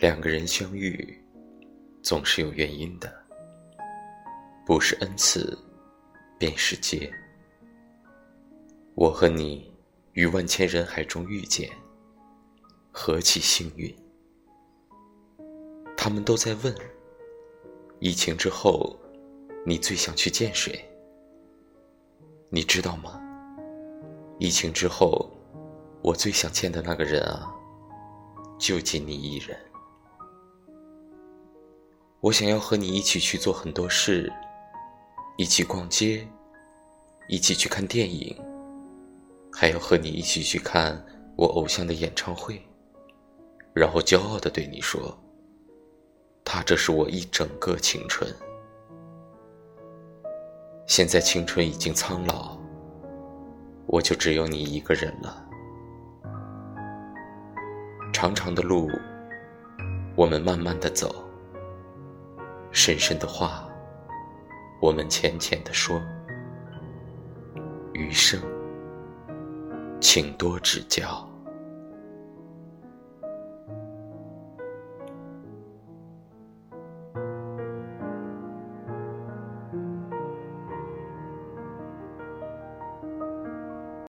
两个人相遇，总是有原因的，不是恩赐，便是劫。我和你于万千人海中遇见，何其幸运！他们都在问：疫情之后，你最想去见谁？你知道吗？疫情之后，我最想见的那个人啊，就仅你一人。我想要和你一起去做很多事，一起逛街，一起去看电影，还要和你一起去看我偶像的演唱会，然后骄傲的对你说：“他这是我一整个青春。”现在青春已经苍老，我就只有你一个人了。长长的路，我们慢慢的走。深深的话，我们浅浅的说。余生，请多指教。